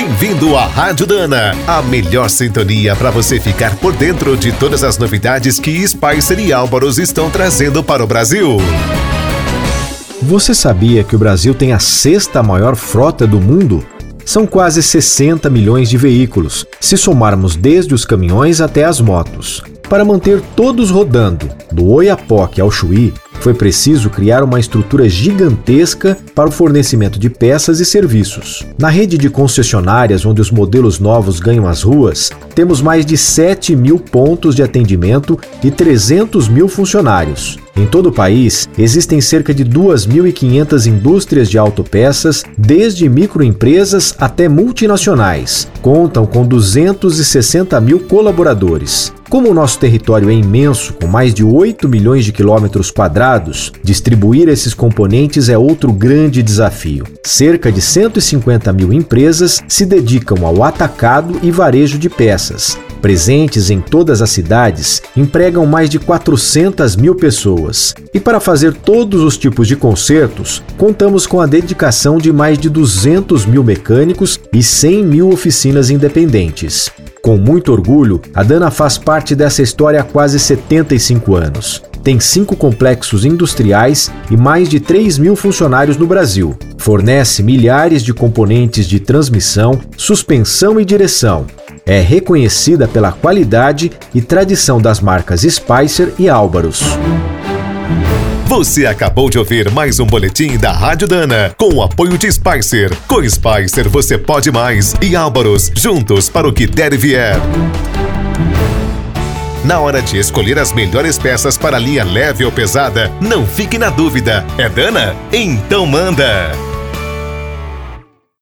Bem-vindo à Rádio Dana, a melhor sintonia para você ficar por dentro de todas as novidades que Spicer e Álvaros estão trazendo para o Brasil. Você sabia que o Brasil tem a sexta maior frota do mundo? São quase 60 milhões de veículos, se somarmos desde os caminhões até as motos. Para manter todos rodando, do Oiapoque ao Chuí, foi preciso criar uma estrutura gigantesca para o fornecimento de peças e serviços. Na rede de concessionárias onde os modelos novos ganham as ruas, temos mais de 7 mil pontos de atendimento e 300 mil funcionários. Em todo o país, existem cerca de 2.500 indústrias de autopeças, desde microempresas até multinacionais. Contam com 260 mil colaboradores. Como o nosso território é imenso, com mais de 8 milhões de quilômetros quadrados, distribuir esses componentes é outro grande desafio. Cerca de 150 mil empresas se dedicam ao atacado e varejo de peças, presentes em todas as cidades, empregam mais de 400 mil pessoas. E para fazer todos os tipos de concertos, contamos com a dedicação de mais de 200 mil mecânicos e 100 mil oficinas independentes. Com muito orgulho, a Dana faz parte dessa história há quase 75 anos. Tem cinco complexos industriais e mais de 3 mil funcionários no Brasil. Fornece milhares de componentes de transmissão, suspensão e direção, é reconhecida pela qualidade e tradição das marcas Spicer e Álvaros. Você acabou de ouvir mais um boletim da Rádio Dana, com o apoio de Spicer. Com Spicer você pode mais e Álvaros, juntos para o que der e vier. Na hora de escolher as melhores peças para linha leve ou pesada, não fique na dúvida. É Dana? Então manda!